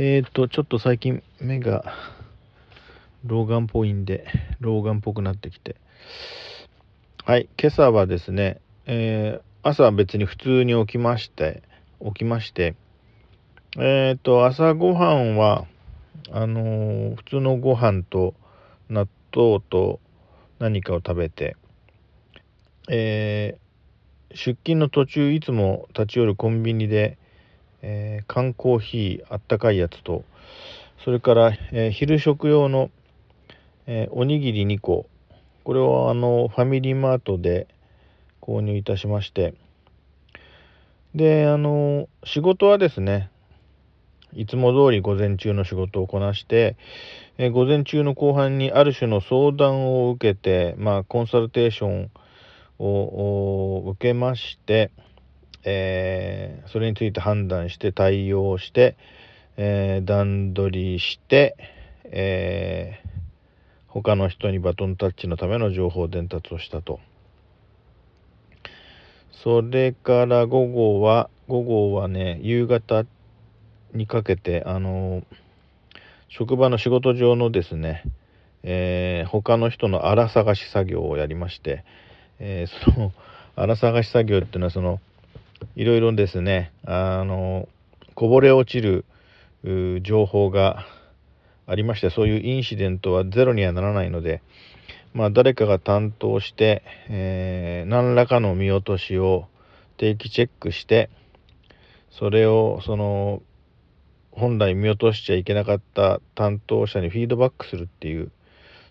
えっ、と、ちょっと最近目が老眼っぽいんで、老眼っぽくなってきて。はい、今朝はですね、えー、朝は別に普通に起きまして、起きまして、えっ、と、朝ごはんは、あのー、普通のご飯と納豆と何かを食べて、え、出勤の途中いつも立ち寄るコンビニで、えー、缶コーヒーあったかいやつとそれから、えー、昼食用の、えー、おにぎり2個。これをあのファミリーマートで購入いたしまして。であの仕事はですねいつも通り午前中の仕事をこなして、え午前中の後半にある種の相談を受けて、まあ、コンサルテーションを受けまして、えー、それについて判断して対応して、えー、段取りして、えー、他の人にバトンタッチのための情報伝達をしたと。それから午後は、午後はね、夕方にかけて、あの職場の仕事上のですね、えー、他の人の荒探し作業をやりまして、えー、その荒探し作業っていうのはそのいろいろですね。あのこぼれ落ちる情報がありましてそういうインシデントはゼロにはならないので、まあ、誰かが担当して、えー、何らかの見落としを定期チェックしてそれをその本来見落としちゃいけなかった担当者にフィードバックするっていう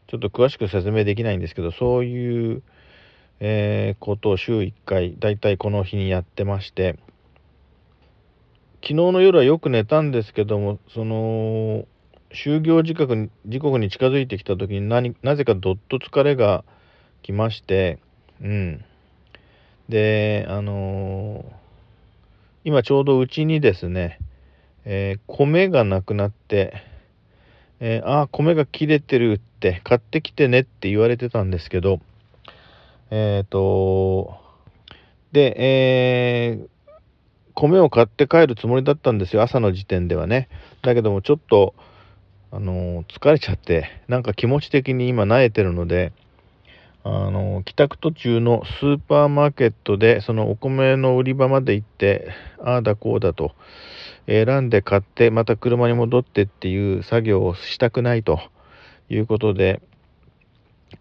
ちょっと詳しく説明できないんですけどそういうえー、ことを週1回だいたいこの日にやってまして昨日の夜はよく寝たんですけどもその就業時刻に時刻に近づいてきた時に何なぜかどっと疲れが来ましてうん。であのー、今ちょうどうちにですね、えー、米がなくなって、えー、ああ米が切れてるって買ってきてねって言われてたんですけどえっ、ー、と、で、えー、米を買って帰るつもりだったんですよ、朝の時点ではね。だけども、ちょっと、あの疲れちゃって、なんか気持ち的に今、慣れてるので、あの帰宅途中のスーパーマーケットで、そのお米の売り場まで行って、ああだこうだと、選んで買って、また車に戻ってっていう作業をしたくないということで、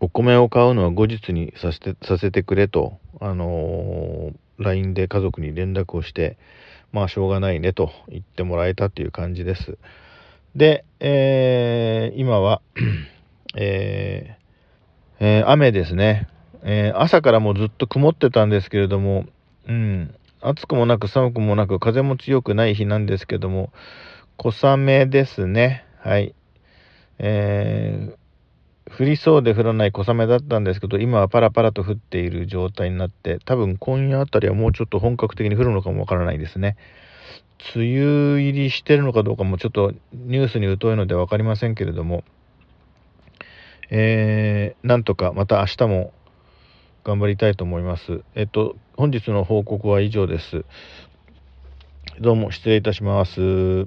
お米を買うのは後日にさせてさせてくれと、あのー、LINE で家族に連絡をして、まあしょうがないねと言ってもらえたという感じです。で、えー、今はえー、えー、雨ですね、え朝からもうずっと曇ってたんですけれども、うん、暑くもなく寒くもなく風も強くない日なんですけども、小雨ですね。はい。えー降りそうで降らない小雨だったんですけど今はパラパラと降っている状態になって多分今夜あたりはもうちょっと本格的に降るのかもわからないですね。梅雨入りしてるのかどうかもちょっとニュースに疎いので分かりませんけれどもえー、なんとかまた明日も頑張りたいと思います。えっと本日の報告は以上です。どうも失礼いたします。